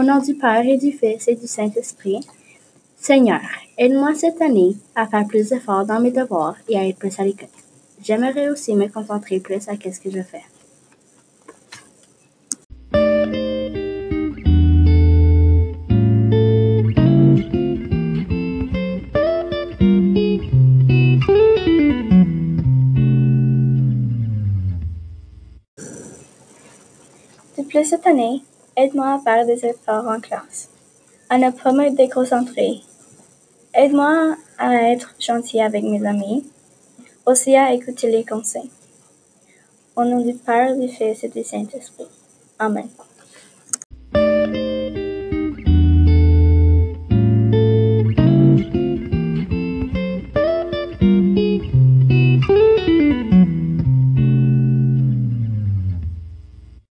nom du Père et du Fils et du Saint-Esprit. Seigneur, aide-moi cette année à faire plus d'efforts dans mes devoirs et à être plus à l'écoute. J'aimerais aussi me concentrer plus à ce que je fais. De plus cette année, aide-moi à faire des efforts en classe, à ne pas me déconcentrer. Aide-moi à être gentil avec mes amis, aussi à écouter les conseils. Au nom du Père, du Fils et du Saint-Esprit. Amen.